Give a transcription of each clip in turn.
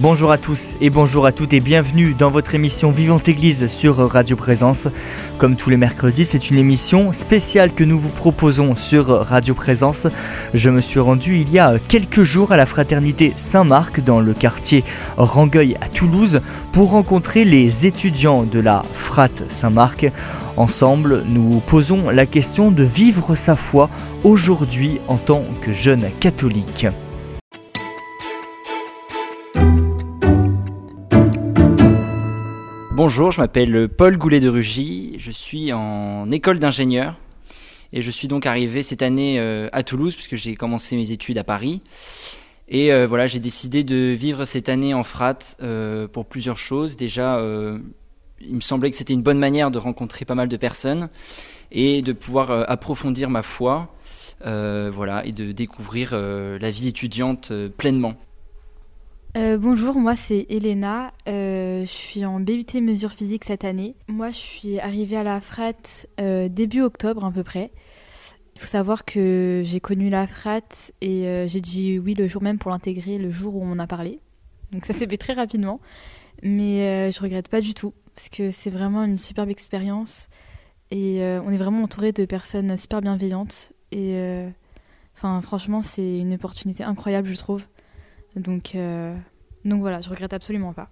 Bonjour à tous et bonjour à toutes et bienvenue dans votre émission Vivante Église sur Radio Présence. Comme tous les mercredis, c'est une émission spéciale que nous vous proposons sur Radio Présence. Je me suis rendu il y a quelques jours à la fraternité Saint-Marc dans le quartier Rangueil à Toulouse pour rencontrer les étudiants de la Frat Saint-Marc. Ensemble, nous posons la question de vivre sa foi aujourd'hui en tant que jeune catholique. Bonjour, je m'appelle Paul Goulet de Rugy, je suis en école d'ingénieur et je suis donc arrivé cette année euh, à Toulouse puisque j'ai commencé mes études à Paris. Et euh, voilà, j'ai décidé de vivre cette année en frat euh, pour plusieurs choses. Déjà, il me semblait que c'était une bonne manière de rencontrer pas mal de personnes et de pouvoir approfondir ma foi, voilà, et de découvrir la vie étudiante pleinement. Euh, bonjour, moi c'est Elena. Euh, je suis en BUT mesures physiques cette année. Moi je suis arrivée à la FRAT euh, début octobre à peu près. Il faut savoir que j'ai connu la FRAT et j'ai dit oui le jour même pour l'intégrer, le jour où on a parlé. Donc ça s'est fait très rapidement. Mais je regrette pas du tout parce que c'est vraiment une superbe expérience et on est vraiment entouré de personnes super bienveillantes. Et franchement c'est une opportunité incroyable je trouve. Donc, euh, donc voilà, je regrette absolument pas.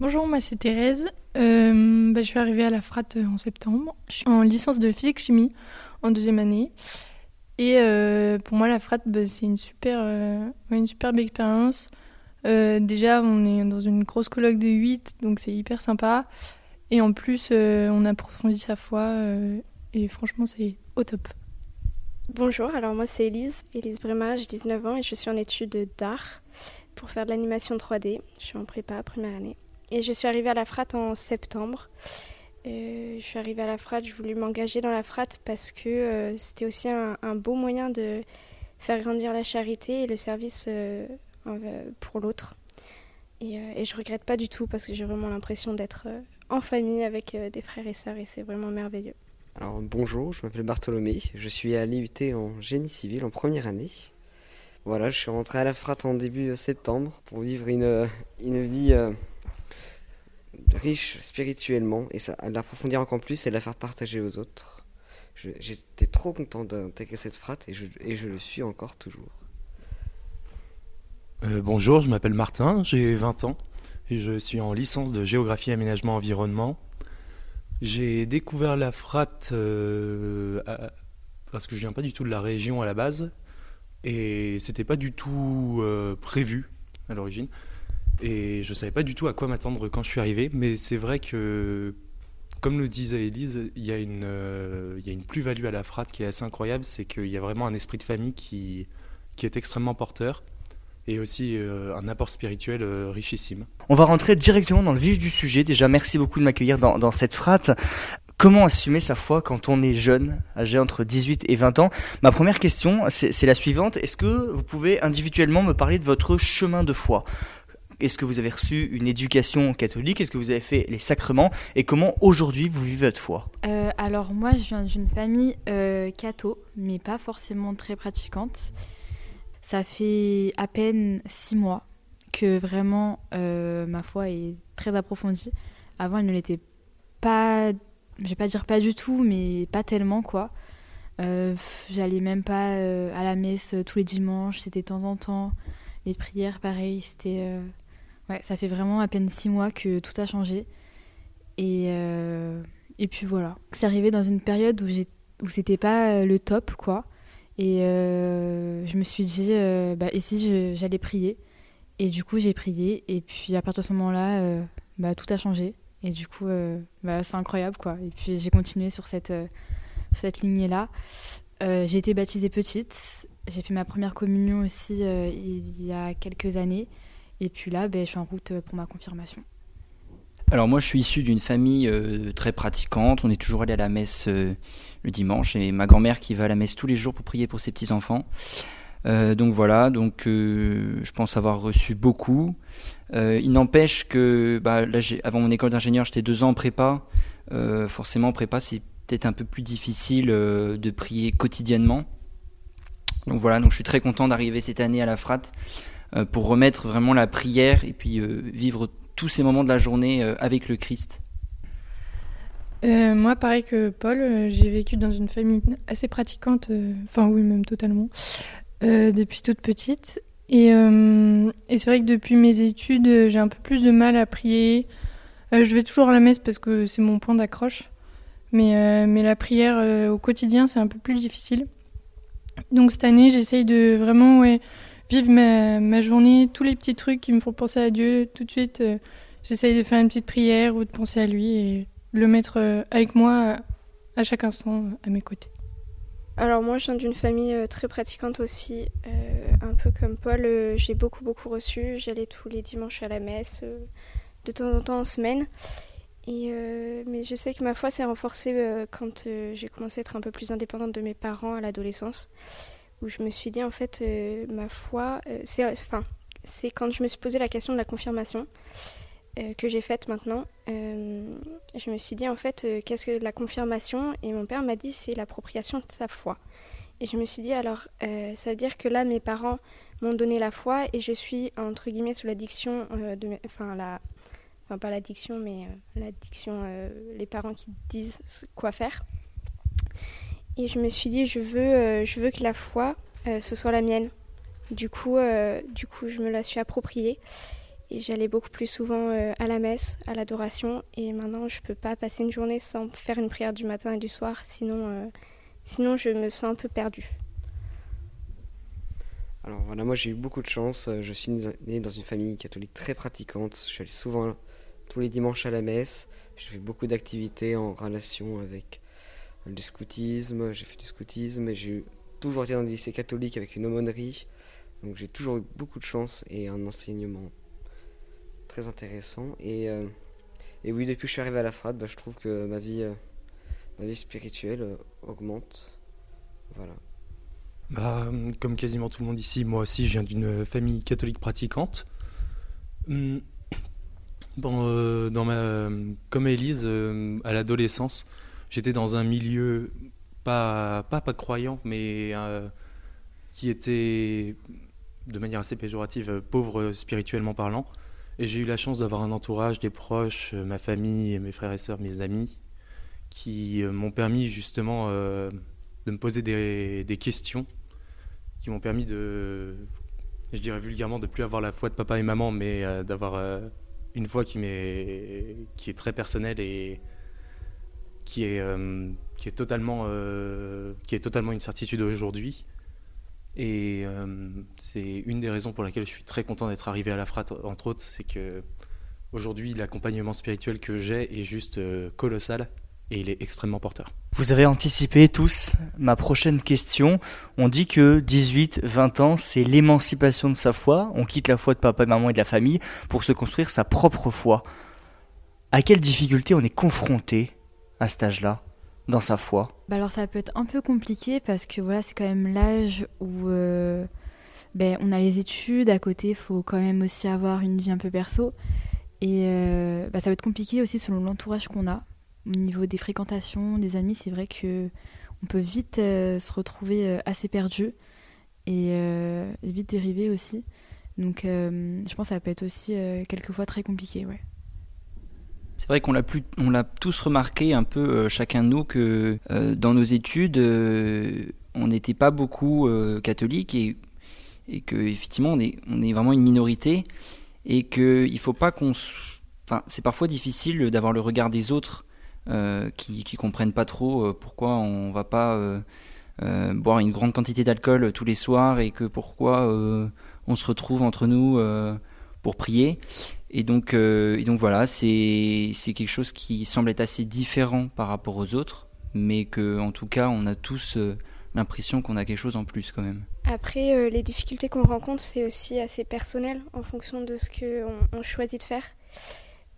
Bonjour, moi c'est Thérèse. Euh, bah, je suis arrivée à la FRAT euh, en septembre. Je suis en licence de physique-chimie en deuxième année. Et pour moi, la FRAT, bah, c'est une, super, une superbe expérience. déjà, on est dans une grosse colloque de 8, donc c'est hyper sympa. Et en plus, on approfondit sa foi. et franchement, c'est au top. Bonjour, alors moi c'est Elise, Elise Brema, j'ai 19 ans et je suis en études d'art pour faire de l'animation 3D. Je suis en prépa, première année. Et je suis arrivée à la FRAT en septembre. Euh, je suis arrivée à la FRAT, je voulais m'engager dans la FRAT parce que euh, c'était aussi un, beau moyen de faire grandir la charité et le service euh, pour l'autre. Et, et, je regrette pas du tout parce que j'ai vraiment l'impression d'être en famille avec des frères et sœurs et c'est vraiment merveilleux. Alors bonjour, je m'appelle Bartholomé, je suis à l'IUT en génie civil en première année. Voilà, je suis rentré à la FRAT en début septembre pour vivre une, une vie euh, riche spirituellement et ça, l'approfondir encore plus et la faire partager aux autres. J'étais trop content d'intégrer cette FRAT et je, le suis encore toujours. Euh, bonjour, je m'appelle Martin, j'ai 20 ans et je suis en licence de géographie, aménagement, environnement j'ai découvert la frat euh, parce que je viens pas du tout de la région à la base et c'était pas du tout euh, prévu à l'origine. Et je savais pas du tout à quoi m'attendre quand je suis arrivé mais c'est vrai que comme le disait Elise, il y a une, euh, il y a une plus-value à la frat qui est assez incroyable, c'est qu'il y a vraiment un esprit de famille qui, qui est extrêmement porteur et aussi euh, un apport spirituel euh, richissime. On va rentrer directement dans le vif du sujet. Déjà, merci beaucoup de m'accueillir dans, cette frate. Comment assumer sa foi quand on est jeune, âgé entre 18 et 20 ans? Ma première question, c'est la suivante. Est-ce que vous pouvez individuellement me parler de votre chemin de foi? Est-ce que vous avez reçu une éducation catholique? Est-ce que vous avez fait les sacrements? Et comment aujourd'hui vous vivez votre foi? Euh, Alors moi, je viens d'une famille euh, catho, mais pas forcément très pratiquante. Ça fait à peine six mois que vraiment euh, ma foi est très approfondie. Avant, elle ne l'était pas, je vais pas dire pas du tout, mais pas tellement quoi. Euh, j'allais même pas euh, à la messe tous les dimanches, c'était de temps en temps. Les prières, pareil, c'était. Ouais, ça fait vraiment à peine six mois que tout a changé. Et, et puis voilà. C'est arrivé dans une période où, où c'était pas le top, quoi. Et euh, je me suis dit, euh, bah, et si j'allais prier? Et du coup, j'ai prié. Et puis, à partir de ce moment-là, euh, bah, tout a changé. Et du coup, bah, c'est incroyable, quoi. Et puis, j'ai continué sur cette, cette lignée-là. j'ai été baptisée petite. J'ai fait ma première communion aussi il y a quelques années. Et puis là, ben, je suis en route pour ma confirmation. Alors moi, je suis issu d'une famille très pratiquante. On est toujours allé à la messe le dimanche et ma grand-mère qui va à la messe tous les jours pour prier pour ses petits-enfants. donc voilà, donc je pense avoir reçu beaucoup. il n'empêche que bah, là, avant mon école d'ingénieur, j'étais deux ans en prépa. forcément, en prépa, c'est peut-être un peu plus difficile de prier quotidiennement. Donc voilà, donc je suis très content d'arriver cette année à la FRAT pour remettre vraiment la prière et puis vivre tous ces moments de la journée avec le Christ. Euh, moi, pareil que Paul, euh, j'ai vécu dans une famille assez pratiquante, euh, enfin oui, même totalement, depuis toute petite. Et, c'est vrai que depuis mes études, j'ai un peu plus de mal à prier. je vais toujours à la messe parce que c'est mon point d'accroche. Mais, mais la prière au quotidien, c'est un peu plus difficile. Donc cette année, j'essaye de vraiment vivre ma, journée, tous les petits trucs qui me font penser à Dieu. Tout de suite, j'essaye de faire une petite prière ou de penser à lui. Le mettre euh, avec moi à chaque instant à mes côtés. Alors moi je viens d'une famille euh, très pratiquante aussi, euh, un peu comme Paul, j'ai beaucoup beaucoup reçu, j'allais tous les dimanches à la messe, de temps en temps en semaine. Et, mais je sais que ma foi s'est renforcée quand j'ai commencé à être un peu plus indépendante de mes parents à l'adolescence, où je me suis dit en fait ma foi, c'est enfin, quand je me suis posé la question de la confirmation. Euh, que j'ai faite maintenant, euh, je me suis dit en fait, euh, qu'est-ce que la confirmation? Et mon père m'a dit c'est l'appropriation de sa foi. Et je me suis dit alors, ça veut dire que là, mes parents m'ont donné la foi et je suis entre guillemets sous l'addiction enfin la, enfin pas l'addiction, mais l'addiction, les parents qui disent quoi faire. Et je me suis dit je veux, je veux que la foi ce soit la mienne. Du coup, du coup, je me la suis appropriée. Et j'allais beaucoup plus souvent euh, à la messe, à l'adoration. Et maintenant, je ne peux pas passer une journée sans faire une prière du matin et du soir. Sinon, euh, sinon je me sens un peu perdue. Alors voilà, moi j'ai eu beaucoup de chance. Je suis né dans une famille catholique très pratiquante. Je suis allé souvent tous les dimanches à la messe. J'ai fait beaucoup d'activités en relation avec le scoutisme. J'ai fait du scoutisme et j'ai toujours été dans des lycées catholiques avec une aumônerie. Donc j'ai toujours eu beaucoup de chance et un enseignement très intéressant. Et, euh, et oui, depuis que je suis arrivé à la FRAD, bah, je trouve que ma vie, euh, ma vie spirituelle euh, augmente. Voilà. Bah, comme quasiment tout le monde ici, moi aussi, je viens d'une famille catholique pratiquante. Hum, dans ma, comme Élise, à l'adolescence, j'étais dans un milieu pas, pas, pas croyant, mais qui était de manière assez péjorative, pauvre spirituellement parlant. Et j'ai eu la chance d'avoir un entourage, des proches, euh, ma famille, mes frères et sœurs, mes amis, qui euh, m'ont permis justement euh, de me poser des, questions, qui m'ont permis de, je dirais vulgairement, de plus avoir la foi de papa et maman, mais d'avoir une foi qui, est, qui est très personnelle et qui est, qui est, totalement, qui est totalement une certitude aujourd'hui. Et euh, c'est une des raisons pour laquelle je suis très content d'être arrivé à la FRAT, entre autres, c'est que aujourd'hui l'accompagnement spirituel que j'ai est juste euh, colossal et il est extrêmement porteur. Vous avez anticipé tous ma prochaine question. On dit que 18-20 ans, c'est l'émancipation de sa foi. On quitte la foi de papa, maman et de la famille pour se construire sa propre foi. À quelles difficultés on est confronté à cet âge-là? Dans sa foi bah Alors ça peut être un peu compliqué parce que voilà, c'est quand même l'âge où euh, ben, on a les études, à côté il faut quand même aussi avoir une vie un peu perso. Et euh, bah, ça va être compliqué aussi selon l'entourage qu'on a. Au niveau des fréquentations, des amis, c'est vrai que on peut vite euh, se retrouver assez perdu et, et, vite dériver aussi. Donc je pense que ça peut être aussi quelquefois très compliqué. Ouais. C'est vrai qu'on l'a on l'a tous remarqué un peu euh, chacun de nous que euh, dans nos études, euh, on n'était pas beaucoup catholiques et, et que effectivement on est, vraiment une minorité et que il faut pas qu'on, c'est parfois difficile d'avoir le regard des autres qui, qui comprennent pas trop pourquoi on va pas boire une grande quantité d'alcool tous les soirs et que pourquoi on se retrouve entre nous pour prier. Et donc, euh, et donc voilà, c'est quelque chose qui semble être assez différent par rapport aux autres, mais que en tout cas, on a tous euh, l'impression qu'on a quelque chose en plus quand même. Après, euh, les difficultés qu'on rencontre, c'est aussi assez personnel en fonction de ce qu'on on choisit de faire.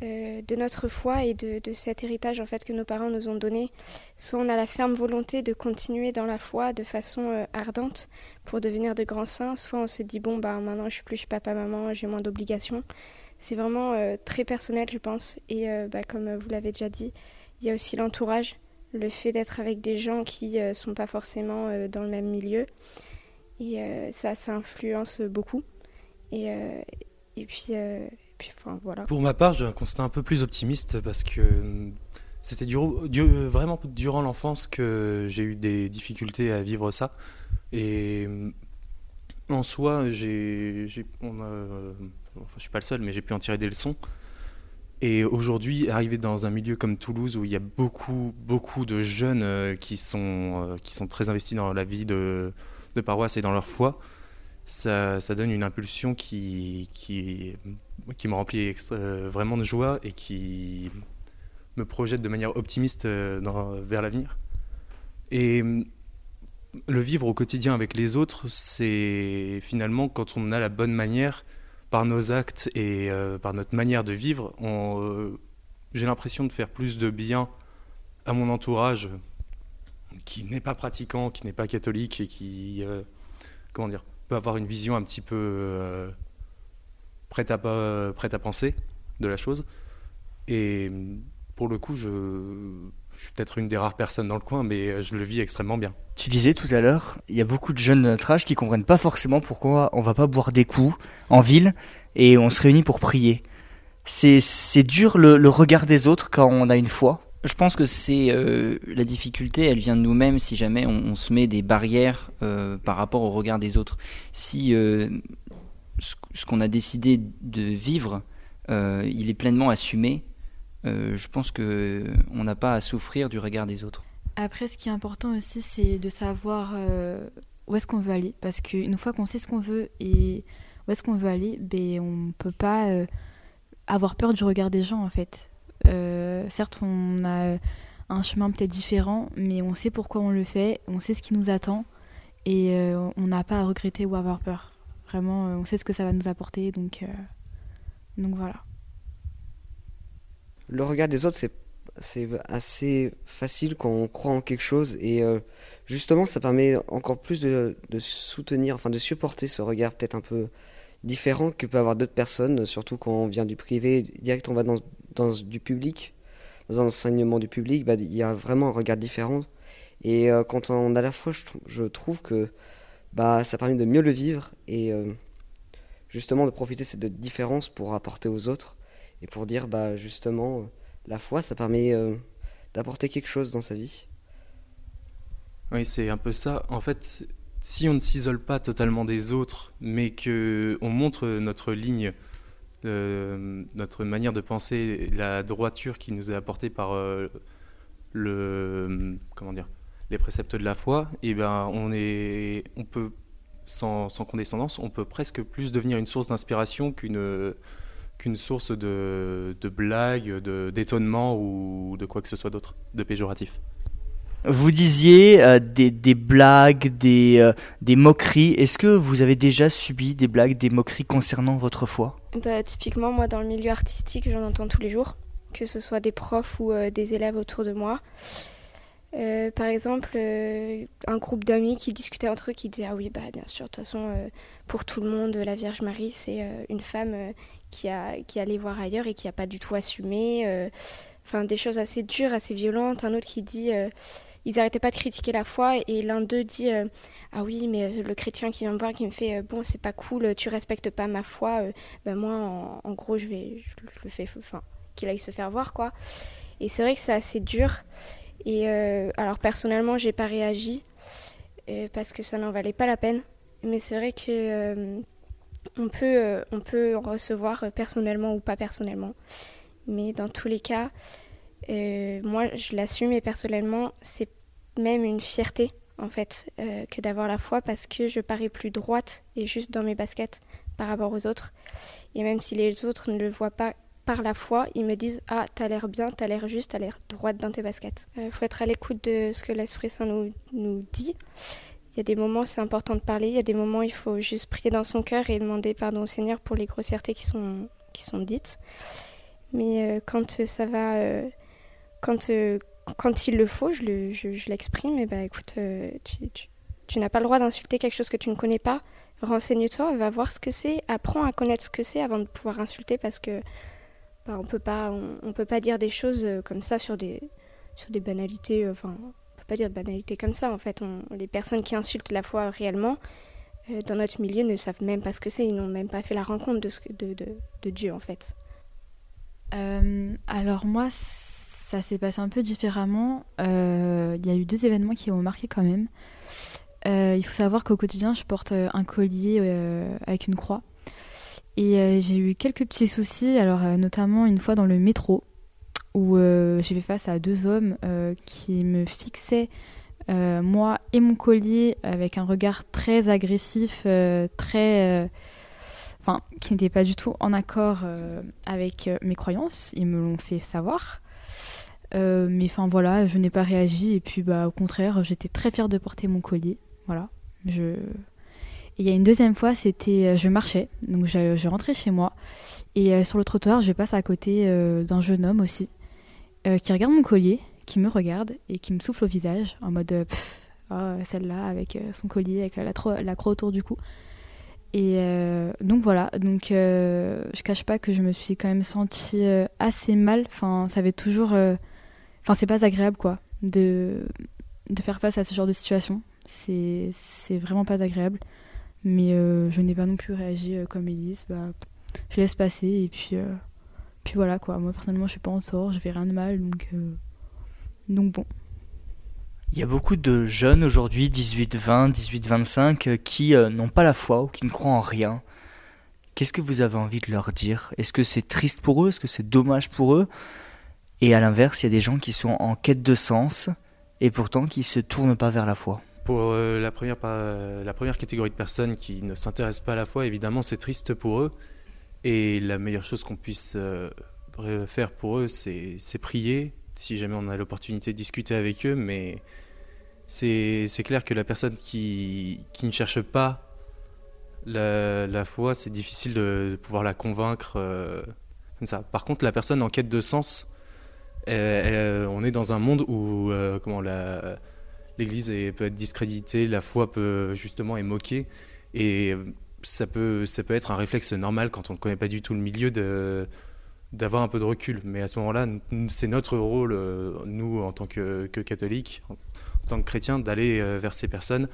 de notre foi et de, cet héritage en fait que nos parents nous ont donné. Soit on a la ferme volonté de continuer dans la foi de façon ardente pour devenir de grands saints, soit on se dit bon bah maintenant je suis plus papa maman, j'ai moins d'obligations. C'est vraiment euh, très personnel je pense. Et bah, comme vous l'avez déjà dit, il y a aussi l'entourage, le fait d'être avec des gens qui sont pas forcément dans le même milieu. Et ça ça influence beaucoup. Et, et puis pour ma part, j'ai un constat un peu plus optimiste parce que euh, c'était vraiment durant l'enfance que j'ai eu des difficultés à vivre ça. Et euh, en soi, j'ai, euh, enfin, je suis pas le seul, mais j'ai pu en tirer des leçons. Et aujourd'hui, arriver dans un milieu comme Toulouse où il y a beaucoup, beaucoup de jeunes qui, sont, qui sont très investis dans la vie de, de paroisse et dans leur foi, ça, donne une impulsion qui, qui, me remplit euh, vraiment de joie et qui me projette de manière optimiste euh, vers l'avenir. Et le vivre au quotidien avec les autres, c'est finalement quand on a la bonne manière, par nos actes et euh, par notre manière de vivre, j'ai l'impression de faire plus de bien à mon entourage qui n'est pas pratiquant, qui n'est pas catholique et qui, comment dire, peut avoir une vision un petit peu prête à penser de la chose. Et pour le coup, je, suis peut-être une des rares personnes dans le coin, mais je le vis extrêmement bien. Tu disais tout à l'heure, il y a beaucoup de jeunes de notre âge qui comprennent pas forcément pourquoi on va pas boire des coups en ville et on se réunit pour prier. C'est, c'est dur le, regard des autres quand on a une foi. Je pense que c'est euh, la difficulté, elle vient de nous-mêmes si jamais on, se met des barrières euh, par rapport au regard des autres. Si euh, ce qu'on a décidé de vivre, euh, il est pleinement assumé. Euh, je pense que on n'a pas à souffrir du regard des autres. Après, ce qui est important aussi, c'est de savoir euh, où est-ce qu'on veut aller. Parce qu'une fois qu'on sait ce qu'on veut et où est-ce qu'on veut aller, ben, on ne peut pas avoir peur du regard des gens, en fait. certes, on a un chemin peut-être différent, mais on sait pourquoi on le fait, on sait ce qui nous attend, et on n'a pas à regretter ou avoir peur. Vraiment, euh, on sait ce que ça va nous apporter, donc, euh, donc voilà. Le regard des autres, c'est assez facile quand on croit en quelque chose et euh, justement ça permet encore plus de, soutenir, enfin de supporter ce regard peut-être un peu différent que peut avoir d'autres personnes, surtout quand on vient du privé, direct on va dans, du public, dans un enseignement du public, bah, il y a vraiment un regard différent et quand on a la foi, je, je trouve que bah, ça permet de mieux le vivre et euh, justement de profiter de cette différence pour apporter aux autres et pour dire bah justement euh, la foi ça permet euh, d'apporter quelque chose dans sa vie. Oui, c'est un peu ça. En fait, si on ne s'isole pas totalement des autres, mais que on montre notre ligne, notre manière de penser, la droiture qui nous est apportée par le comment dire les préceptes de la foi, et eh ben on est, on peut sans, sans, condescendance, on peut presque plus devenir une source d'inspiration qu'une qu'une source de, de blagues, d'étonnement ou de quoi que ce soit d'autre, de péjoratif. Vous disiez euh, des, des, blagues, des, euh, des moqueries. Est-ce que vous avez déjà subi des blagues, des moqueries concernant votre foi? Bah, Typiquement, moi, dans le milieu artistique, j'en entends tous les jours, que ce soit des profs ou euh, des élèves autour de moi. Euh, par exemple, euh, un groupe d'amis qui discutaient entre eux, qui disaient Ah oui, bah, bien sûr, de toute façon, euh, pour tout le monde, la Vierge Marie, c'est une femme qui, a, qui allait voir ailleurs et qui n'a pas du tout assumé. Enfin, des choses assez dures, assez violentes. Un autre qui dit Ils n'arrêtaient pas de critiquer la foi, et l'un d'eux dit Ah oui, mais le chrétien qui vient me voir, qui me fait Bon, c'est pas cool, tu respectes pas ma foi, ben moi, en, gros, je, vais, le fais, enfin, qu'il aille se faire voir, quoi. Et c'est vrai que c'est assez dur. Et euh, alors personnellement, j'ai pas réagi euh, parce que ça n'en valait pas la peine. Mais c'est vrai que euh, on peut, on peut en recevoir personnellement ou pas personnellement. Mais dans tous les cas, moi je l'assume et personnellement, c'est même une fierté en fait que d'avoir la foi parce que je parais plus droite et juste dans mes baskets par rapport aux autres. Et même si les autres ne le voient pas par la foi, ils me disent Ah, t'as l'air bien, t'as l'air juste, t'as l'air droite dans tes baskets. Il euh, faut être à l'écoute de ce que l'Esprit Saint nous, nous dit. Il y a des moments, c'est important de parler. Il y a des moments, il faut juste prier dans son cœur et demander pardon au Seigneur pour les grossièretés qui sont, qui sont dites. Mais quand ça va, quand, quand il le faut, je l'exprime. et bah écoute, tu, n'as pas le droit d'insulter quelque chose que tu ne connais pas. Renseigne-toi, va voir ce que c'est, apprends à connaître ce que c'est avant de pouvoir insulter parce que bah, on peut pas, on, peut pas dire des choses euh, comme ça sur des, sur des banalités. Euh, enfin, pas dire de banalités comme ça. En fait, les personnes qui insultent la foi réellement euh, dans notre milieu ne savent même pas ce que c'est. Ils n'ont même pas fait la rencontre de, de, de, Dieu en fait. alors moi, ça s'est passé un peu différemment. Il y a eu deux événements qui m'ont marqué quand même. il faut savoir qu'au quotidien, je porte un collier avec une croix. Et euh, j'ai eu quelques petits soucis, alors euh, notamment une fois dans le métro, où euh, j'ai fait face à deux hommes qui me fixaient, moi et mon collier, avec un regard très agressif, très. Enfin, qui n'était pas du tout en accord avec mes croyances. Ils me l'ont fait savoir. mais enfin voilà, je n'ai pas réagi et puis bah au contraire, j'étais très fière de porter mon collier. Voilà, je il y a une deuxième fois, c'était, euh, je marchais, donc je, rentrais chez moi, et euh, sur le trottoir, je passe à côté euh, d'un jeune homme aussi, qui regarde mon collier, qui me regarde et qui me souffle au visage, en mode, oh, celle-là, avec son collier, avec la, la, croix autour du cou. Et donc voilà, donc je cache pas que je me suis quand même sentie assez mal. Enfin, ça avait toujours. Enfin, c'est pas agréable quoi de, de faire face à ce genre de situation. C'est vraiment pas agréable. Mais euh, je n'ai pas non plus réagi euh, comme Elise. Bah, je laisse passer et puis, euh, puis voilà quoi. Moi personnellement, je suis pas en sort, je fais rien de mal donc, donc bon. Il y a beaucoup de jeunes aujourd'hui, 18-20, 18-25, qui n'ont pas la foi ou qui ne croient en rien. Qu'est-ce que vous avez envie de leur dire? Est-ce que c'est triste pour eux? Est-ce que c'est dommage pour eux? Et à l'inverse, il y a des gens qui sont en quête de sens et pourtant qui ne se tournent pas vers la foi. Pour euh, la, première, la première catégorie de personnes qui ne s'intéressent pas à la foi, évidemment, c'est triste pour eux. Et la meilleure chose qu'on puisse euh, faire pour eux, c'est prier, si jamais on a l'opportunité de discuter avec eux. Mais c'est clair que la personne qui, ne cherche pas la, foi, c'est difficile de, pouvoir la convaincre euh, comme ça. Par contre, la personne en quête de sens, on est dans un monde où comment l'Église peut être discréditée, la foi peut justement être moquée, et ça peut, ça peut être un réflexe normal quand on ne connaît pas du tout le milieu d'avoir un peu de recul. Mais à ce moment-là, c'est notre rôle, euh, nous, en tant que, catholiques, en, tant que chrétiens, d'aller euh, vers ces personnes,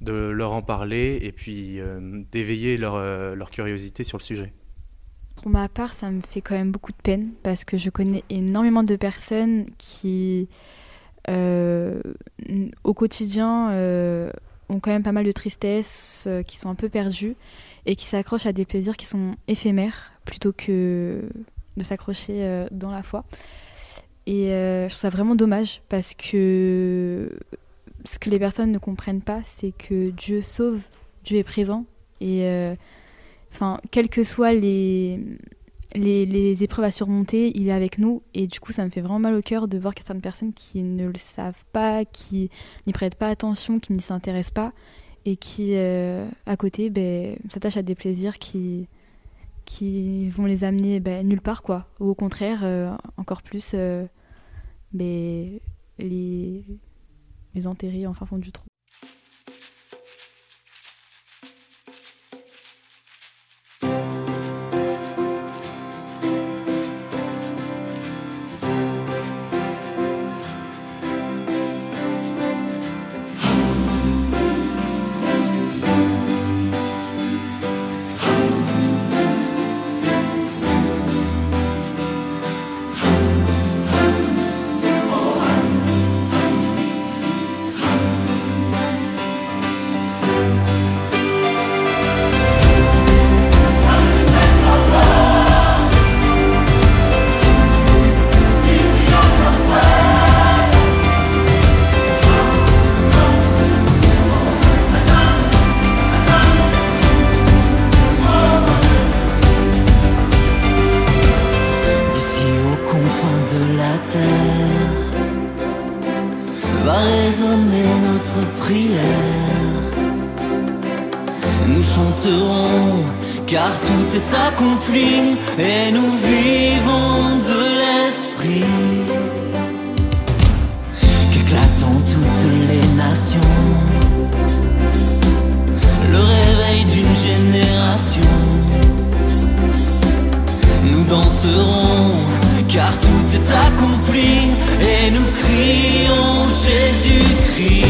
de leur en parler et puis euh, d'éveiller leur, leur curiosité sur le sujet. Pour ma part, ça me fait quand même beaucoup de peine parce que je connais énormément de personnes qui au quotidien ont quand même pas mal de tristesse, euh, qui sont un peu perdus et qui s'accrochent à des plaisirs qui sont éphémères plutôt que de s'accrocher dans la foi. Et je trouve ça vraiment dommage parce que ce que les personnes ne comprennent pas, c'est que Dieu sauve, Dieu est présent. Et enfin, quels que soient les, les, épreuves à surmonter, il est avec nous. Et du coup, ça me fait vraiment mal au cœur de voir certaines personnes qui ne le savent pas, qui n'y prêtent pas attention, qui n'y s'intéressent pas, et qui, euh, à côté, ben, s'attachent à des plaisirs qui, qui vont les amener ben, nulle part, quoi. Ou au contraire, euh, encore plus, euh, ben, les, les enterrer en fin du trou. Jésus-Christ.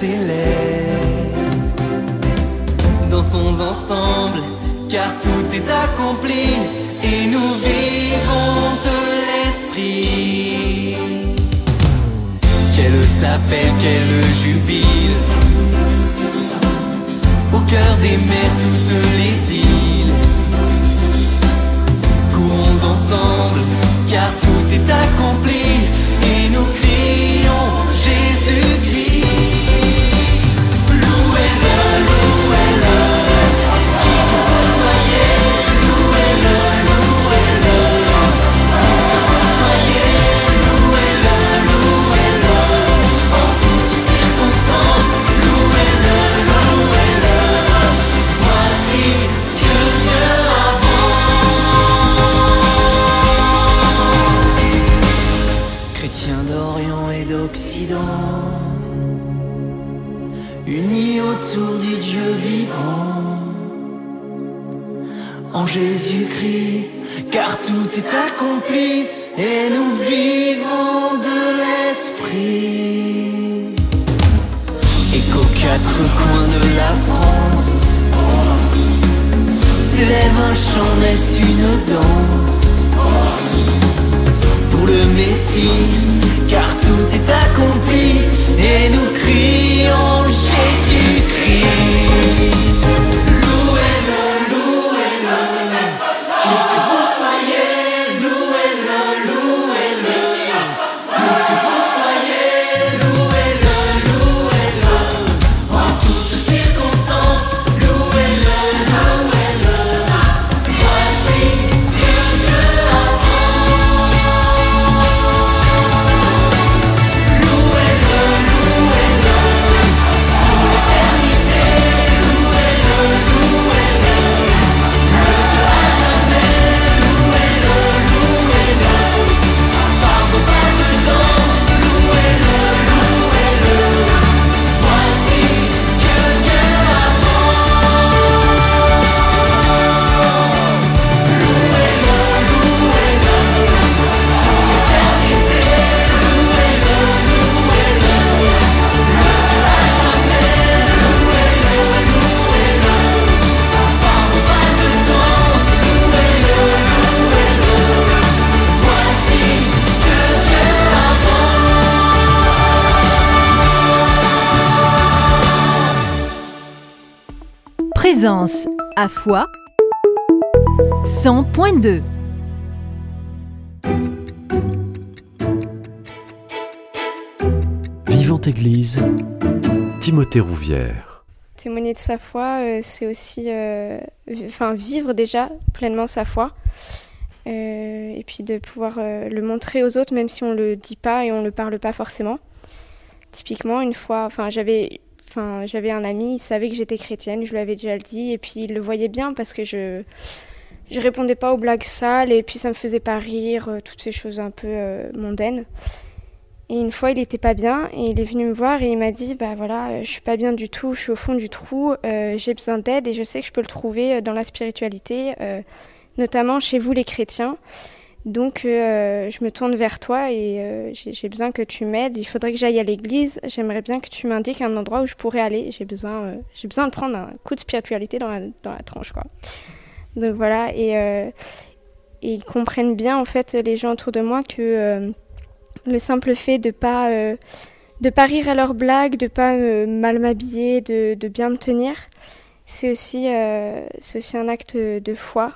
Céleste. Dansons ensemble, car tout est accompli, et nous vivons de l'esprit. Qu'elle s'appelle, qu'elle jubile, au cœur des mers, toutes les îles. Courons ensemble, car tout est accompli, et nous crions Jésus-Christ, car tout est accompli et nous vivons de l'Esprit. Et qu'aux quatre coins de la France s'élève un chant, n'est-ce une danse pour le Messie, car tout est accompli et nous crions Jésus-Christ. Présence à foi 100.2 Vivante Église, Timothée Rouvière. Témoigner de sa foi, euh, c'est aussi euh, vi- enfin, vivre déjà pleinement sa foi. Euh, et puis de pouvoir euh, le montrer aux autres, même si on le dit pas et on le parle pas forcément. Typiquement, une fois, enfin, j'avais, j'avais un ami, il savait que j'étais chrétienne, je lui avais déjà dit, et puis il le voyait bien parce que je, je répondais pas aux blagues sales, et puis ça me faisait pas rire, euh, toutes ces choses un peu euh, mondaines. Et une fois, il était pas bien, et il est venu me voir et il m'a dit, bah voilà, euh, je suis pas bien du tout, je suis au fond du trou, j'ai besoin d'aide, et je sais que je peux le trouver dans la spiritualité, notamment chez vous les chrétiens. Donc euh, je me tourne vers toi et euh, j'ai besoin que tu m'aides. Il faudrait que j'aille à l'église. J'aimerais bien que tu m'indiques un endroit où je pourrais aller. J'ai besoin, euh, besoin de prendre un coup de spiritualité dans la, dans la tranche, quoi. Donc voilà, et, et ils comprennent bien en fait les gens autour de moi que le simple fait de pas pas rire à leurs blagues, de pas mal m'habiller, de, de bien me tenir, c'est aussi aussi un acte de foi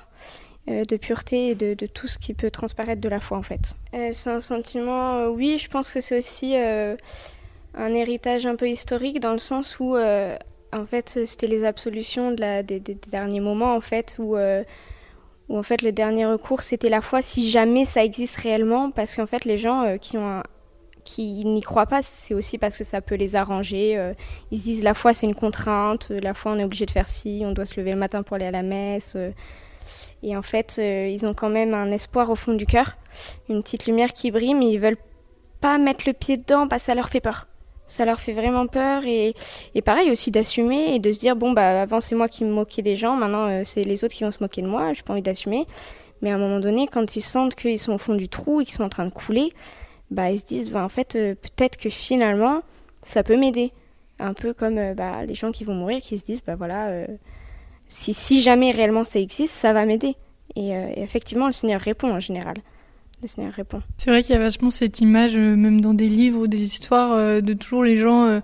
de pureté et de, tout ce qui peut transparaître de la foi en fait. Euh, c'est un sentiment, euh, oui, je pense que c'est aussi euh, un héritage un peu historique dans le sens où euh, en fait c'était les absolutions des, derniers moments en fait où, euh, où en fait le dernier recours c'était la foi si jamais ça existe réellement parce qu'en fait les gens euh, qui ont qui n'y croient pas, c'est aussi parce que ça peut les arranger. euh, ils se disent la foi c'est une contrainte, euh, la foi on est obligé de faire ci, on doit se lever le matin pour aller à la messe. euh, et en fait, euh, ils ont quand même un espoir au fond du cœur, une petite lumière qui brille, mais ils veulent pas mettre le pied dedans parce que ça leur fait peur. Ça leur fait vraiment peur et, pareil aussi d'assumer et de se dire bon bah avant c'est moi qui me moquais des gens, maintenant euh, c'est les autres qui vont se moquer de moi, j'ai pas envie d'assumer. Mais à un moment donné, quand ils sentent qu'ils sont au fond du trou et qu'ils sont en train de couler, bah ils se disent bah, en fait euh, peut-être que finalement ça peut m'aider. Un peu comme bah, les gens qui vont mourir qui se disent bah voilà si, si jamais réellement ça existe, ça va m'aider. Et, euh, et effectivement, le Seigneur répond en général. Le Seigneur répond. C'est vrai qu'il y a vachement cette image, euh, même dans des livres ou des histoires, euh, de toujours les gens euh,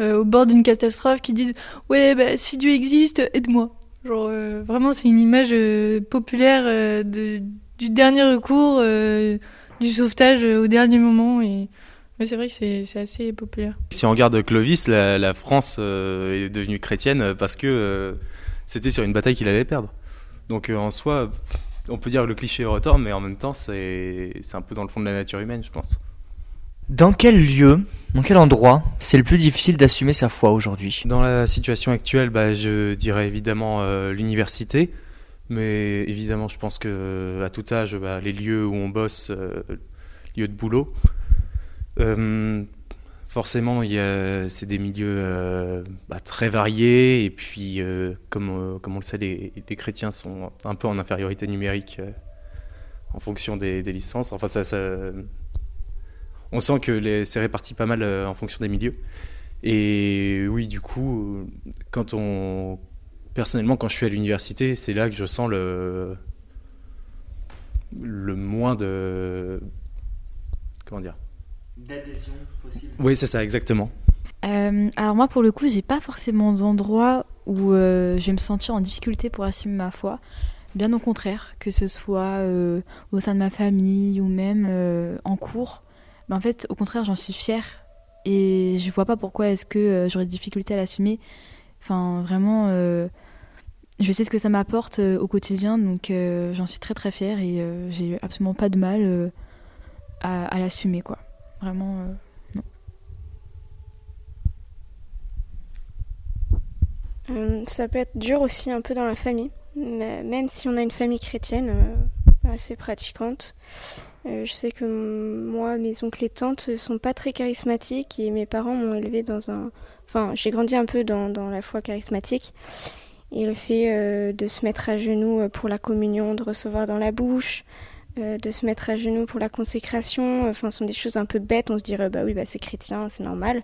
euh, au bord d'une catastrophe qui disent Ouais, bah, si Dieu existe, aide-moi. Genre, euh, vraiment, c'est une image euh, populaire euh, de, du dernier recours, euh, du sauvetage euh, au dernier moment. Et ouais, c'est vrai que c'est c'est assez populaire. Si on regarde Clovis, la, la France euh, est devenue chrétienne parce que euh, c'était sur une bataille qu'il allait perdre. Donc euh, en soi, on peut dire que le cliché est retort, mais en même temps, c'est un peu dans le fond de la nature humaine, je pense. Dans quel lieu, dans quel endroit, c'est le plus difficile d'assumer sa foi aujourd'hui? Dans la situation actuelle, bah, je dirais évidemment euh, l'université, mais évidemment, je pense que euh, à tout âge, bah, les lieux où on bosse, euh, lieux de boulot, euh, forcément, c'est des milieux euh, bah, très variés, et puis, euh, comme, euh, comme on le sait, les, chrétiens sont un peu en infériorité numérique en fonction des, licences. Enfin, ça, on sent que c'est réparti pas mal en fonction des milieux. Et oui, du coup, quand on. Personnellement, quand je suis à l'université, c'est là que je sens le. le moins de. Comment dire D'adhésion possible. Oui, c'est ça, exactement. Euh, alors moi pour le coup j'ai pas forcément d'endroit où euh, je vais me sentir en difficulté pour assumer ma foi. Bien au contraire, que ce soit euh, au sein de ma famille ou même euh, en cours. Mais en fait au contraire j'en suis fière et je vois pas pourquoi est-ce que euh, j'aurais de difficulté à l'assumer. Enfin vraiment euh, je sais ce que ça m'apporte euh, au quotidien donc euh, j'en suis très très fière et euh, j'ai absolument pas de mal euh, à, à l'assumer quoi. Vraiment euh, Euh, ça peut être dur aussi un peu dans la famille, même si on a une famille chrétienne euh, assez pratiquante. Je sais que moi, mes oncles et tantes sont pas très charismatiques et mes parents m'ont élevé dans un. Enfin, j'ai grandi un peu dans, dans la foi charismatique. Et le fait de se mettre à genoux pour la communion, de recevoir dans la bouche, euh, de se mettre à genoux pour la consécration, enfin, ce sont des choses un peu bêtes. On se dirait, bah oui, bah, c'est chrétien, c'est normal.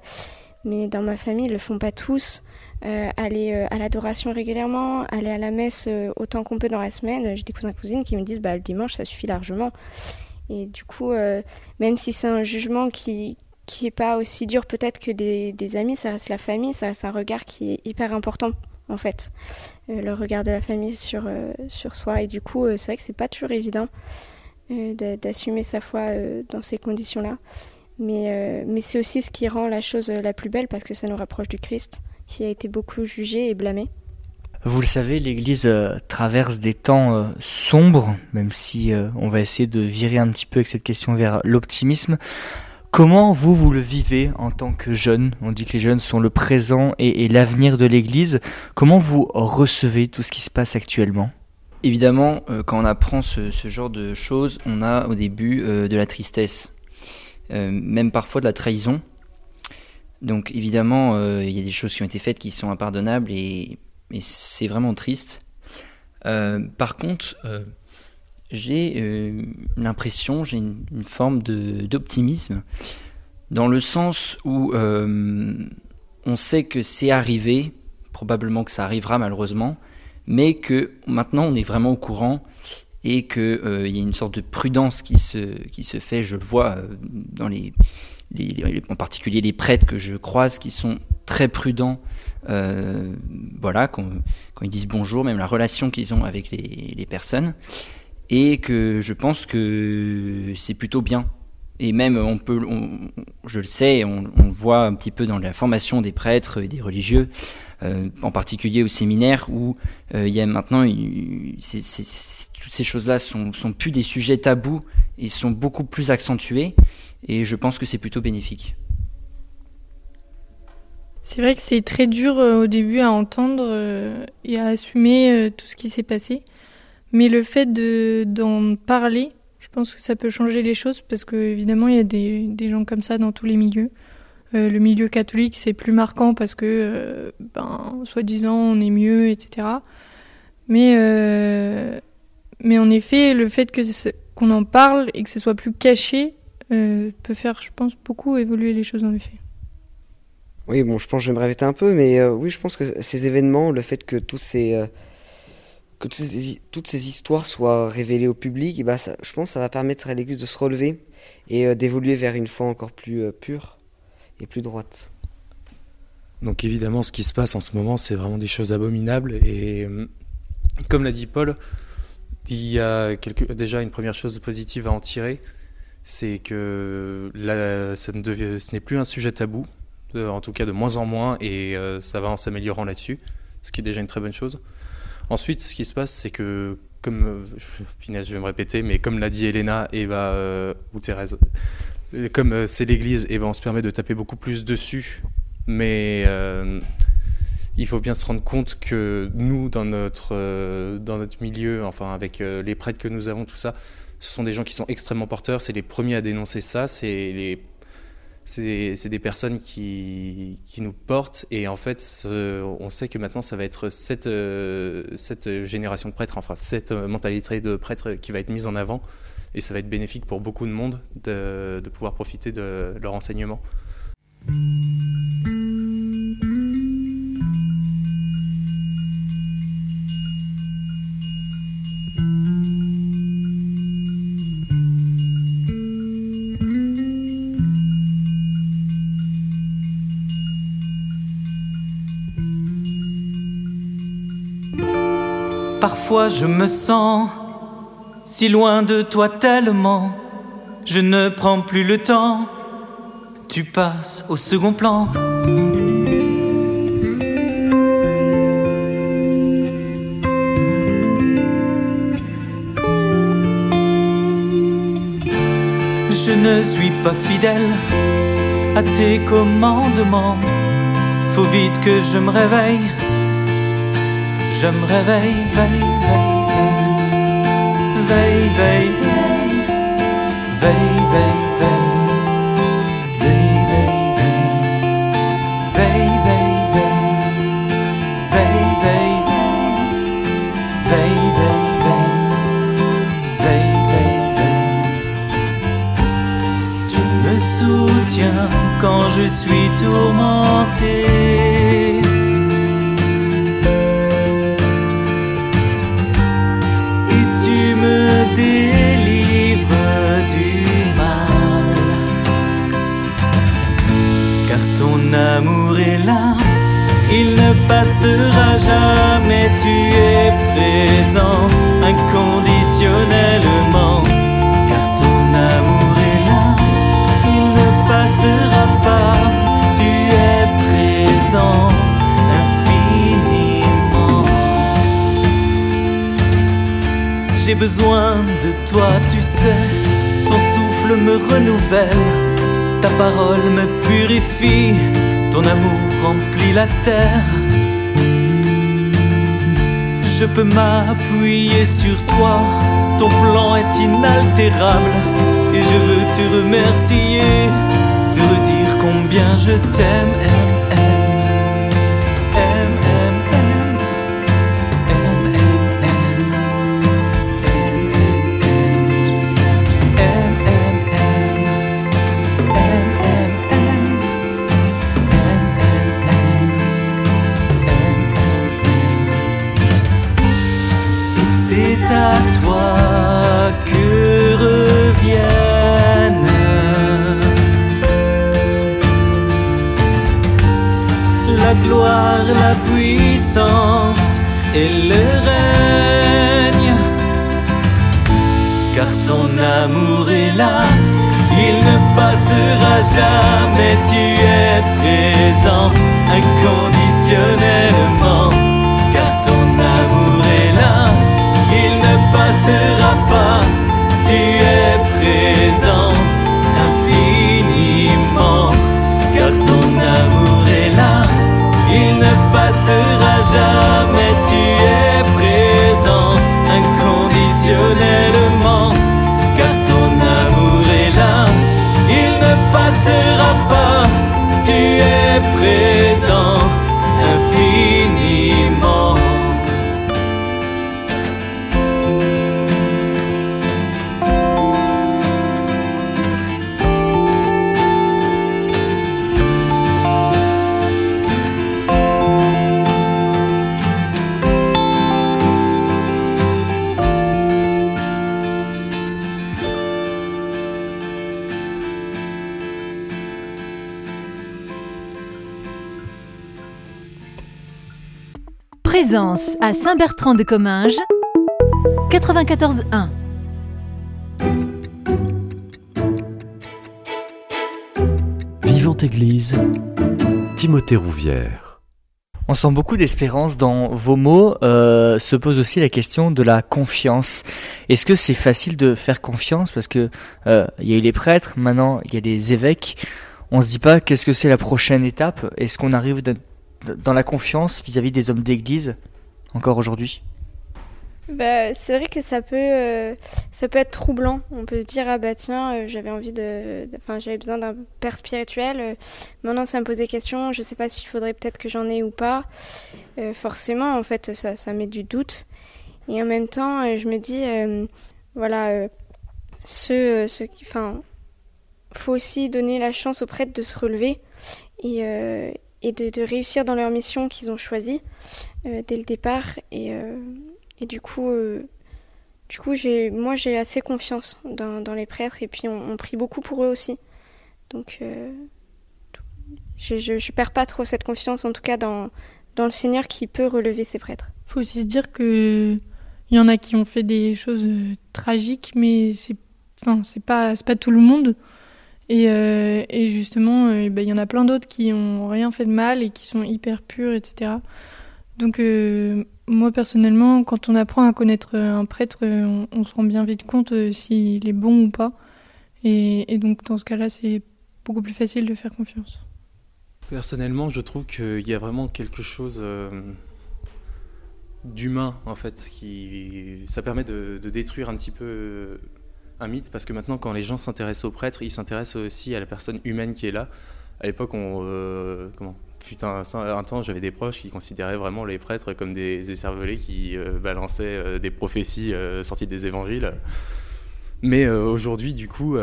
Mais dans ma famille, ils le font pas tous. Euh, aller euh, à l'adoration régulièrement, aller à la messe autant qu'on peut dans la semaine. J'ai des cousins cousines qui me disent bah le dimanche ça suffit largement. Et du coup, même si c'est un jugement qui qui est pas aussi dur peut-être que des, des amis, ça reste la famille, ça reste un regard qui est hyper important en fait, le regard de la famille sur sur soi. Et du coup, c'est vrai que c'est pas toujours évident de- d'assumer sa foi euh, dans ces conditions-là. Mais, euh, mais c'est aussi ce qui rend la chose euh, la plus belle parce que ça nous rapproche du Christ qui a été beaucoup jugé et blâmé. Vous le savez, l'Église euh, traverse des temps euh, sombres, même si euh, on va essayer de virer un petit peu avec cette question vers l'optimisme. Comment vous, vous le vivez en tant que jeune? On dit que les jeunes sont le présent et, l'avenir de l'Église. Comment vous recevez tout ce qui se passe actuellement? Évidemment, euh, quand on apprend ce, genre de choses, on a au début euh, de la tristesse, euh, même parfois de la trahison. Donc évidemment, il y a des choses qui ont été faites qui sont impardonnables et, c'est vraiment triste. par contre, j'ai l'impression, j'ai une, forme d'optimisme, dans le sens où on sait que c'est arrivé, probablement que ça arrivera malheureusement, mais que maintenant on est vraiment au courant et qu'il euh, y a une sorte de prudence qui se, qui se fait, je le vois dans les, en particulier les prêtres que je croise qui sont très prudents, voilà, quand, quand, ils disent bonjour, même la relation qu'ils ont avec les, les personnes et que je pense que c'est plutôt bien. Et même, on peut, je le sais, on, le voit un petit peu dans la formation des prêtres et des religieux, euh, en particulier au séminaire, où euh, il y a maintenant, toutes ces choses-là sont, sont plus des sujets tabous et sont beaucoup plus accentués. Et je pense que c'est plutôt bénéfique. C'est vrai que c'est très dur euh, au début à entendre et à assumer tout ce qui s'est passé. Mais le fait d'en parler, je pense que ça peut changer les choses parce qu'évidemment, il y a des, gens comme ça dans tous les milieux. Euh, le milieu catholique, c'est plus marquant parce que, euh, ben, soi-disant, on est mieux, etc. Mais, euh, mais en effet, le fait qu'on en parle et que ce soit plus caché peut faire, je pense, beaucoup évoluer les choses en effet. Oui, bon, je pense que je vais me répéter un peu, mais oui, je pense que ces événements, le fait que tous ces que toutes ces, histoires soient révélées au public, bah je pense que ça va permettre à l'Église de se relever et d'évoluer vers une foi encore plus pure et plus droite. Donc évidemment, ce qui se passe en ce moment, c'est vraiment des choses abominables. Et euh, comme l'a dit Paul, il y a déjà une première chose positive à en tirer, c'est que ça ce n'est plus un sujet tabou, en tout cas de moins en moins, et ça va en s'améliorant là-dessus, ce qui est déjà une très bonne chose. Ensuite, ce qui se passe, c'est que, comme, euh, je vais me répéter, mais comme l'a dit Elena et bah, euh, ou Thérèse, euh, comme c'est l'Église, et ben on se permet de taper beaucoup plus dessus. Mais il faut bien se rendre compte que nous, dans notre, dans notre milieu, enfin avec les prêtres que nous avons, tout ça, ce sont des gens qui sont extrêmement porteurs. C'est les premiers à dénoncer ça. C'est les c'est des personnes qui, qui, nous portent et en fait on sait que maintenant ça va être cette, euh, cette génération de prêtres, enfin cette mentalité de prêtres qui va être mise en avant et ça va être bénéfique pour beaucoup de monde de, pouvoir profiter de leur enseignement. Parfois je me sens si loin de toi tellement, je ne prends plus le temps, tu passes au second plan. Je ne suis pas fidèle à tes commandements, faut vite que je me réveille. Je me réveille, veille, veille, veille, veille, veille, veille, soutiens quand je suis tourmenté. Amour est là, il ne passera jamais, tu es présent inconditionnellement. Car ton amour est là, il ne passera pas, tu es présent. j'ai besoin de toi, tu sais. Ton souffle me renouvelle, Ta parole me purifie, ton amour remplit la terre. Je peux m'appuyer sur toi, ton plan est inaltérable. Et je veux te remercier, te redire combien je t'aime. Le règne. Car ton amour est là, il ne passera jamais, tu es présent inconditionnellement. Car ton amour est là, il ne passera pas, tu es présent infiniment. Car ton amour est là, il ne passera jamais, tu es présent inconditionnellement. Car ton amour est là, il ne passera pas, tu es présent à Saint-Bertrand de Comminges 94.1 Vivante Église, Timothée Rouvière. On sent beaucoup d'espérance dans vos mots. Euh, se pose aussi la question de la confiance. Est-ce que c'est facile de faire confiance? Parce que euh, il y a eu les prêtres, maintenant il y a les évêques. On se dit pas qu'est-ce que c'est la prochaine étape? Est-ce qu'on arrive de- de- dans la confiance vis-à-vis des hommes d'église? Encore aujourd'hui? Bah, c'est vrai que ça peut, euh, ça peut être troublant. On peut se dire ah bah tiens, euh, j'avais envie de, enfin j'avais besoin d'un père spirituel. euh, maintenant ça me pose des questions. Je sais pas s'il faudrait peut-être que j'en ai ou pas. Forcément, en fait, ça, ça met du doute. Et en même temps, je me dis voilà, ceux, ceux qui, enfin, faut aussi donner la chance aux prêtres de se relever et et de, réussir dans leur mission qu'ils ont choisie dès le départ et euh, et du coup, euh, du coup moi j'ai assez confiance dans, dans les prêtres et puis on, prie beaucoup pour eux aussi. Donc euh, je, je, perds pas trop cette confiance en tout cas dans, dans le Seigneur qui peut relever ses prêtres. faut aussi se dire que il y en a qui ont fait des choses euh, tragiques, mais c'est enfin, c'est pas c'est pas tout le monde. Et, euh, et justement, euh, ben, il y en a plein d'autres qui ont rien fait de mal et qui sont hyper purs, etc. Donc euh, moi personnellement, quand on apprend à connaître un prêtre, euh, on, se rend bien vite compte euh, s'il est bon ou pas. Et, donc dans ce cas-là, c'est beaucoup plus facile de faire confiance. Personnellement, je trouve qu'il y a vraiment quelque chose euh, d'humain, en fait, qui ça permet de, de détruire un petit peu euh, un mythe, parce que maintenant, quand les gens s'intéressent aux prêtres, ils s'intéressent aussi à la personne humaine qui est là. À l'époque, on euh, comment? Fut un, un temps, j'avais des proches qui considéraient vraiment les prêtres comme des écervelés qui euh, balançaient euh, des prophéties euh, sorties des évangiles. Mais aujourd'hui, du coup,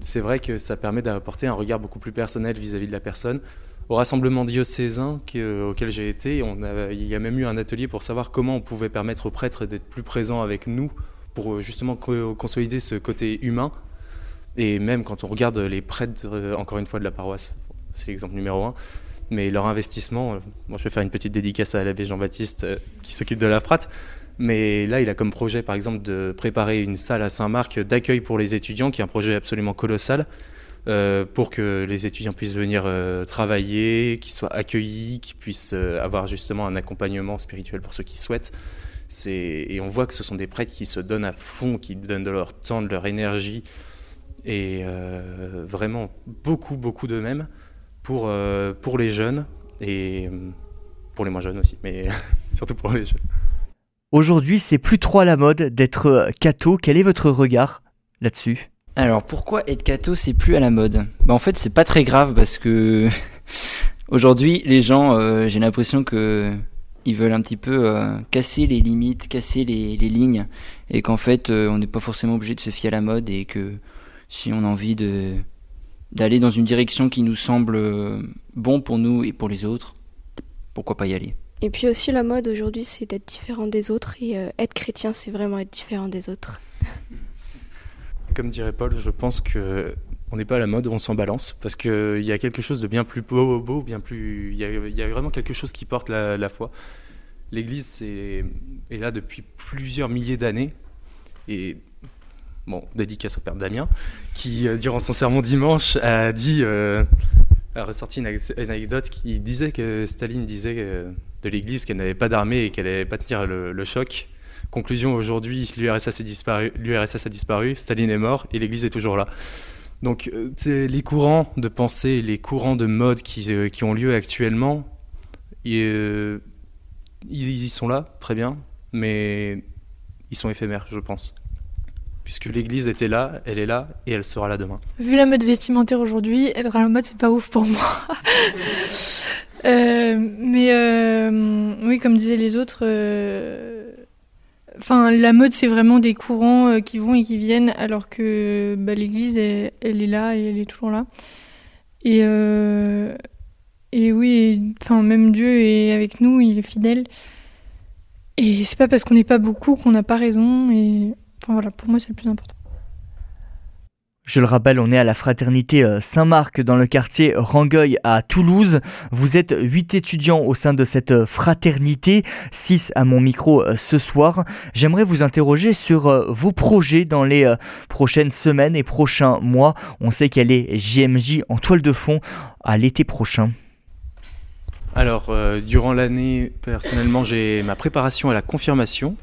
c'est vrai que ça permet d'apporter un regard beaucoup plus personnel vis-à-vis de la personne. Au rassemblement diocésain que- auquel j'ai été, il y a même eu un atelier pour savoir comment on pouvait permettre aux prêtres d'être plus présents avec nous pour justement co- consolider ce côté humain. Et même quand on regarde les prêtres, encore une fois, de la paroisse, c'est l'exemple numéro un, mais leur investissement, euh, moi je vais faire une petite dédicace à l'abbé Jean-Baptiste euh, qui s'occupe de la frate, mais là il a comme projet par exemple de préparer une salle à Saint-Marc d'accueil pour les étudiants, qui est un projet absolument colossal, euh, pour que les étudiants puissent venir travailler, qu'ils soient accueillis, qu'ils puissent avoir justement un accompagnement spirituel pour ceux qui souhaitent. Et on voit que ce sont des prêtres qui se donnent à fond, qui donnent de leur temps, de leur énergie. et vraiment beaucoup, beaucoup d'eux-mêmes pour, euh, pour les jeunes et euh, pour les moins jeunes aussi, mais surtout pour les jeunes. Aujourd'hui, c'est plus trop à la mode d'être euh, catho. Quel est votre regard là-dessus? Alors pourquoi être catho c'est plus à la mode? Bah, En fait c'est pas très grave parce que aujourd'hui les gens euh, j'ai l'impression que ils veulent un petit peu euh, casser les limites, casser les, les lignes et qu'en fait euh, on n'est pas forcément obligé de se fier à la mode et que si on a envie de d'aller dans une direction qui nous semble euh, bon pour nous et pour les autres, pourquoi pas y aller? Et puis aussi la mode aujourd'hui c'est d'être différent des autres et euh, être chrétien c'est vraiment être différent des autres. Comme dirait Paul, je pense que on n'est pas à la mode, on s'en balance parce qu'il y a quelque chose de bien plus beau, beau bien plus. Il y a, il y a vraiment quelque chose qui porte la, la foi. L'Église est, est là depuis plusieurs milliers d'années et bon, dédicace au père Damien qui, euh, durant son sermon dimanche, a dit, euh, a ressorti une, ane- une anecdote qui disait que Staline disait euh, de l'Église qu'elle n'avait pas d'armée et qu'elle n'allait pas tenir le, choc. Conclusion aujourd'hui, l'URSS, a disparu, Staline est mort et l'Église est toujours là. Donc euh, les courants de pensée, les courants de mode qui, qui ont lieu actuellement, et, euh, ils sont là, très bien, mais ils sont éphémères, je pense. Puisque l'Église était là, elle est là et elle sera là demain. Vu la mode vestimentaire aujourd'hui, être à la mode, c'est pas ouf pour moi. Euh, mais euh, oui, comme disaient les autres, euh, enfin, la mode, c'est vraiment des courants euh, qui vont et qui viennent, alors que bah, l'Église, elle, elle est là et elle est toujours là. Et, euh, et oui, enfin, même Dieu est avec nous, il est fidèle. Et c'est pas parce qu'on n'est pas beaucoup qu'on n'a pas raison. Et enfin voilà, pour moi, c'est le plus important. Je le rappelle, on est à la fraternité euh, Saint-Marc dans le quartier Rangueil à Toulouse. Vous êtes 8 étudiants au sein de cette euh, fraternité, 6 à mon micro euh, ce soir. J'aimerais vous interroger sur vos projets dans les prochaines semaines et prochains mois. On sait qu'elle est JMJ en toile de fond à l'été prochain. Alors, euh, durant l'année, personnellement, j'ai ma préparation à la confirmation.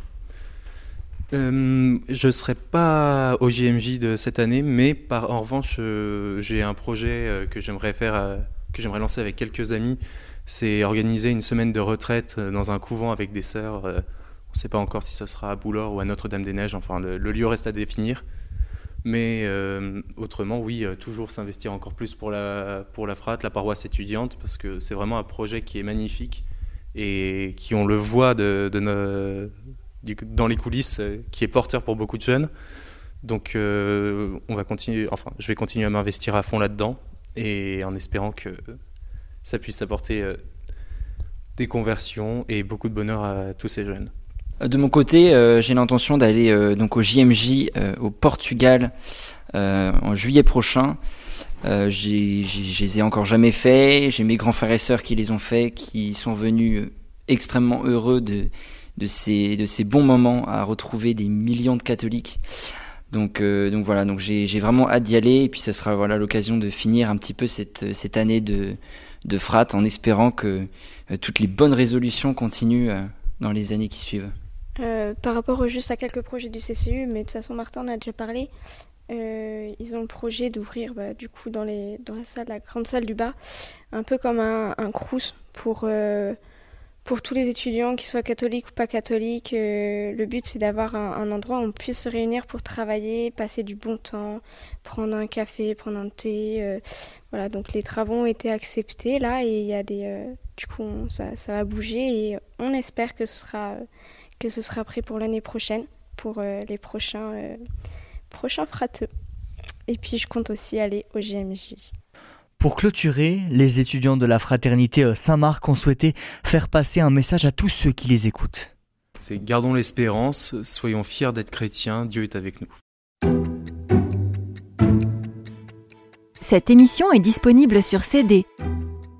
Euh, je ne serai pas au JMJ de cette année, mais par, en revanche, euh, j'ai un projet euh, que j'aimerais faire, que j'aimerais lancer avec quelques amis. C'est organiser une semaine de retraite dans un couvent avec des sœurs. on ne sait pas encore si ce sera à Boulor ou à Notre-Dame-des-Neiges. Enfin, le, lieu reste à définir. Mais autrement, oui, toujours s'investir encore plus pour la, pour la FRAT, la paroisse étudiante, parce que c'est vraiment un projet qui est magnifique et qui, on le voit de, de nos- dans les coulisses, euh, qui est porteur pour beaucoup de jeunes. Donc, euh, on va continuer, enfin, je vais continuer à m'investir à fond là-dedans et en espérant que ça puisse apporter euh, des conversions et beaucoup de bonheur à tous ces jeunes. De mon côté, j'ai l'intention d'aller donc au JMJ au Portugal en juillet prochain. Euh, j'ai- les ai encore jamais fait. J'ai mes grands frères et sœurs qui les ont fait, qui sont venus extrêmement heureux de, de, ces, de ces bons moments à retrouver des millions de catholiques. Donc, euh, donc voilà, donc j'ai vraiment hâte d'y aller et puis ça sera voilà l'occasion de finir un petit peu cette, cette année de, de en espérant que euh, toutes les bonnes résolutions continuent euh, dans les années qui suivent. Euh, par rapport juste à quelques projets du CCU, mais de toute façon Martin en a déjà parlé, euh, ils ont le projet d'ouvrir bah, du coup dans, les, dans la salle, la grande salle du bas, un peu comme un, un crous pour, euh, pour tous les étudiants, qu'ils soient catholiques ou pas catholiques. Euh, le but c'est d'avoir un, endroit où on puisse se réunir pour travailler, passer du bon temps, prendre un café, prendre un thé. euh, voilà, donc les travaux ont été acceptés là et il y a des, euh, du coup ça, ça va bouger et on espère que ce sera que ce sera prêt pour l'année prochaine, pour les prochains, prochains frateux. Et puis je compte aussi aller au GMJ. Pour clôturer, les étudiants de la fraternité euh, Saint-Marc ont souhaité faire passer un message à tous ceux qui les écoutent. C'est gardons l'espérance, soyons fiers d'être chrétiens, Dieu est avec nous. Cette émission est disponible sur CD.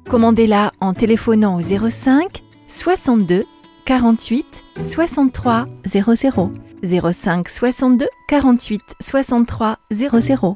Commandez-la en téléphonant au 05 62 48 63 00 05 62 48 63 00